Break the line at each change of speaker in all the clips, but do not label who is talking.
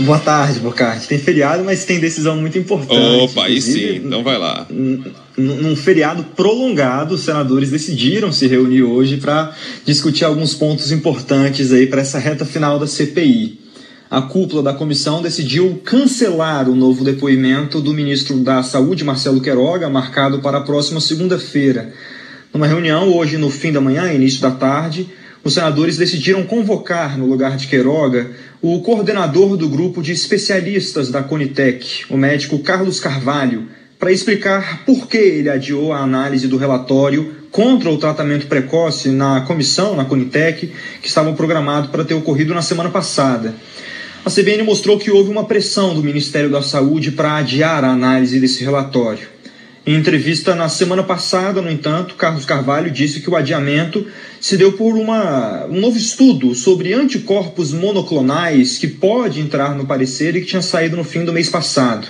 Boa tarde, Bocardi. Tem feriado, mas tem decisão muito importante.
Opa, aí sim, então vai lá.
Num feriado prolongado, os senadores decidiram se reunir hoje para discutir alguns pontos importantes aí para essa reta final da CPI. A cúpula da comissão decidiu cancelar o novo depoimento do ministro da Saúde, Marcelo Queiroga, marcado para a próxima segunda-feira. Numa reunião hoje no fim da manhã, início da tarde, os senadores decidiram convocar, no lugar de Queiroga, o coordenador do grupo de especialistas da Conitec, o médico Carlos Carvalho, para explicar por que ele adiou a análise do relatório contra o tratamento precoce na comissão, na Conitec, que estava programado para ter ocorrido na semana passada. A CBN mostrou que houve uma pressão do Ministério da Saúde para adiar a análise desse relatório. Em entrevista na semana passada, no entanto, Carlos Carvalho disse que o adiamento se deu por uma, um novo estudo sobre anticorpos monoclonais que pode entrar no parecer e que tinha saído no fim do mês passado.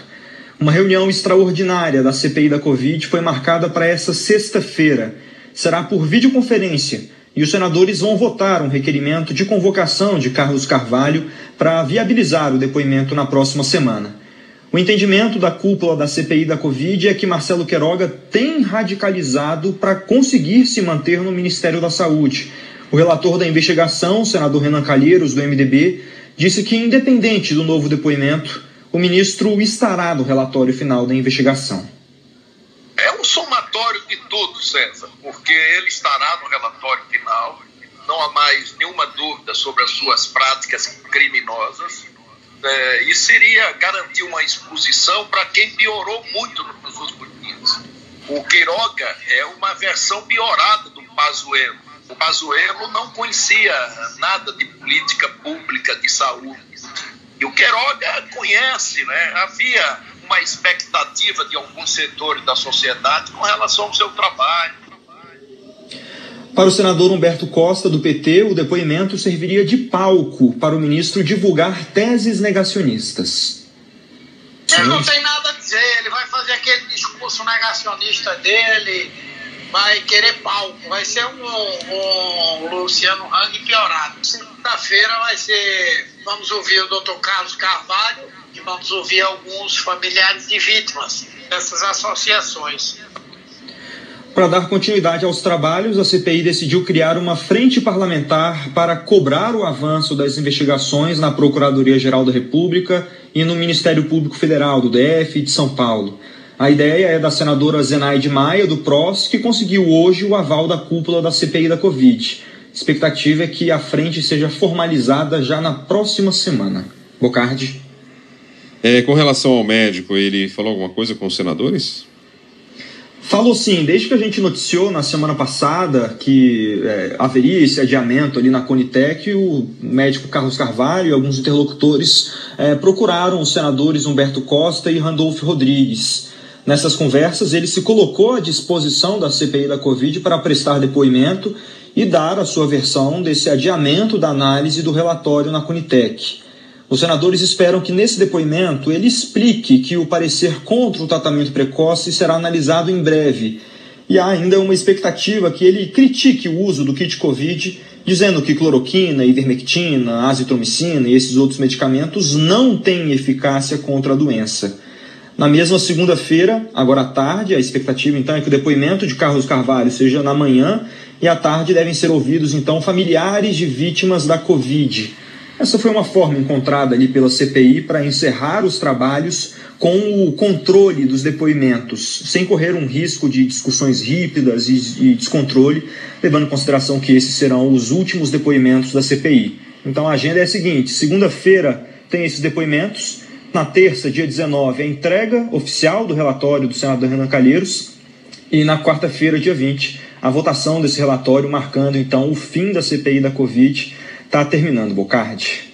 Uma reunião extraordinária da CPI da Covid foi marcada para essa sexta-feira. Será por videoconferência e os senadores vão votar um requerimento de convocação de Carlos Carvalho para viabilizar o depoimento na próxima semana. O entendimento da cúpula da CPI da Covid é que Marcelo Queiroga tem radicalizado para conseguir se manter no Ministério da Saúde. O relator da investigação, senador Renan Calheiros, do MDB, disse que, independente do novo depoimento, o ministro estará no relatório final da investigação.
É um somatório de tudo, César, porque ele estará no relatório final. Não há mais nenhuma dúvida sobre as suas práticas criminosas é, e seria garantir uma exposição para quem piorou muito nos últimos dias. O Queiroga é uma versão piorada do Pazuello. O Pazuello não conhecia nada de política pública de saúde. E o Queiroga conhece, né? Havia uma expectativa de alguns setores da sociedade com relação ao seu trabalho
para o senador Humberto Costa, do PT, o depoimento serviria de palco para o ministro divulgar teses negacionistas.
Ele não tem nada a dizer, ele vai fazer aquele discurso negacionista dele, vai querer palco, vai ser um, um Luciano Hang piorado. Segunda-feira vai ser, vamos ouvir o doutor Carlos Carvalho e vamos ouvir alguns familiares de vítimas dessas associações.
Para dar continuidade aos trabalhos, a CPI decidiu criar uma frente parlamentar para cobrar o avanço das investigações na Procuradoria-Geral da República e no Ministério Público Federal do DF e de São Paulo. A ideia é da senadora Zenaide Maia, do PROS, que conseguiu hoje o aval da cúpula da CPI da Covid. A expectativa é que a frente seja formalizada já na próxima semana. Bocardi.
É, com relação ao médico, ele falou alguma coisa com os senadores?
Falou sim, desde que a gente noticiou na semana passada que é, haveria esse adiamento ali na Conitec, o médico Carlos Carvalho e alguns interlocutores é, procuraram os senadores Humberto Costa e Randolfo Rodrigues. Nessas conversas, ele se colocou à disposição da CPI da Covid para prestar depoimento e dar a sua versão desse adiamento da análise do relatório na Conitec. Os senadores esperam que nesse depoimento ele explique que o parecer contra o tratamento precoce será analisado em breve. E há ainda uma expectativa que ele critique o uso do kit Covid, dizendo que cloroquina, ivermectina, azitromicina e esses outros medicamentos não têm eficácia contra a doença. Na mesma segunda-feira, agora à tarde, a expectativa então é que o depoimento de Carlos Carvalho seja na manhã e à tarde devem ser ouvidos então familiares de vítimas da Covid. Essa foi uma forma encontrada ali pela CPI para encerrar os trabalhos com o controle dos depoimentos, sem correr um risco de discussões rípidas e descontrole, levando em consideração que esses serão os últimos depoimentos da CPI. Então a agenda é a seguinte: segunda-feira tem esses depoimentos, na terça, dia 19, a entrega oficial do relatório do senador Renan Calheiros, e na quarta-feira, dia 20, a votação desse relatório, marcando então o fim da CPI da Covid Tá terminando, Bocardi.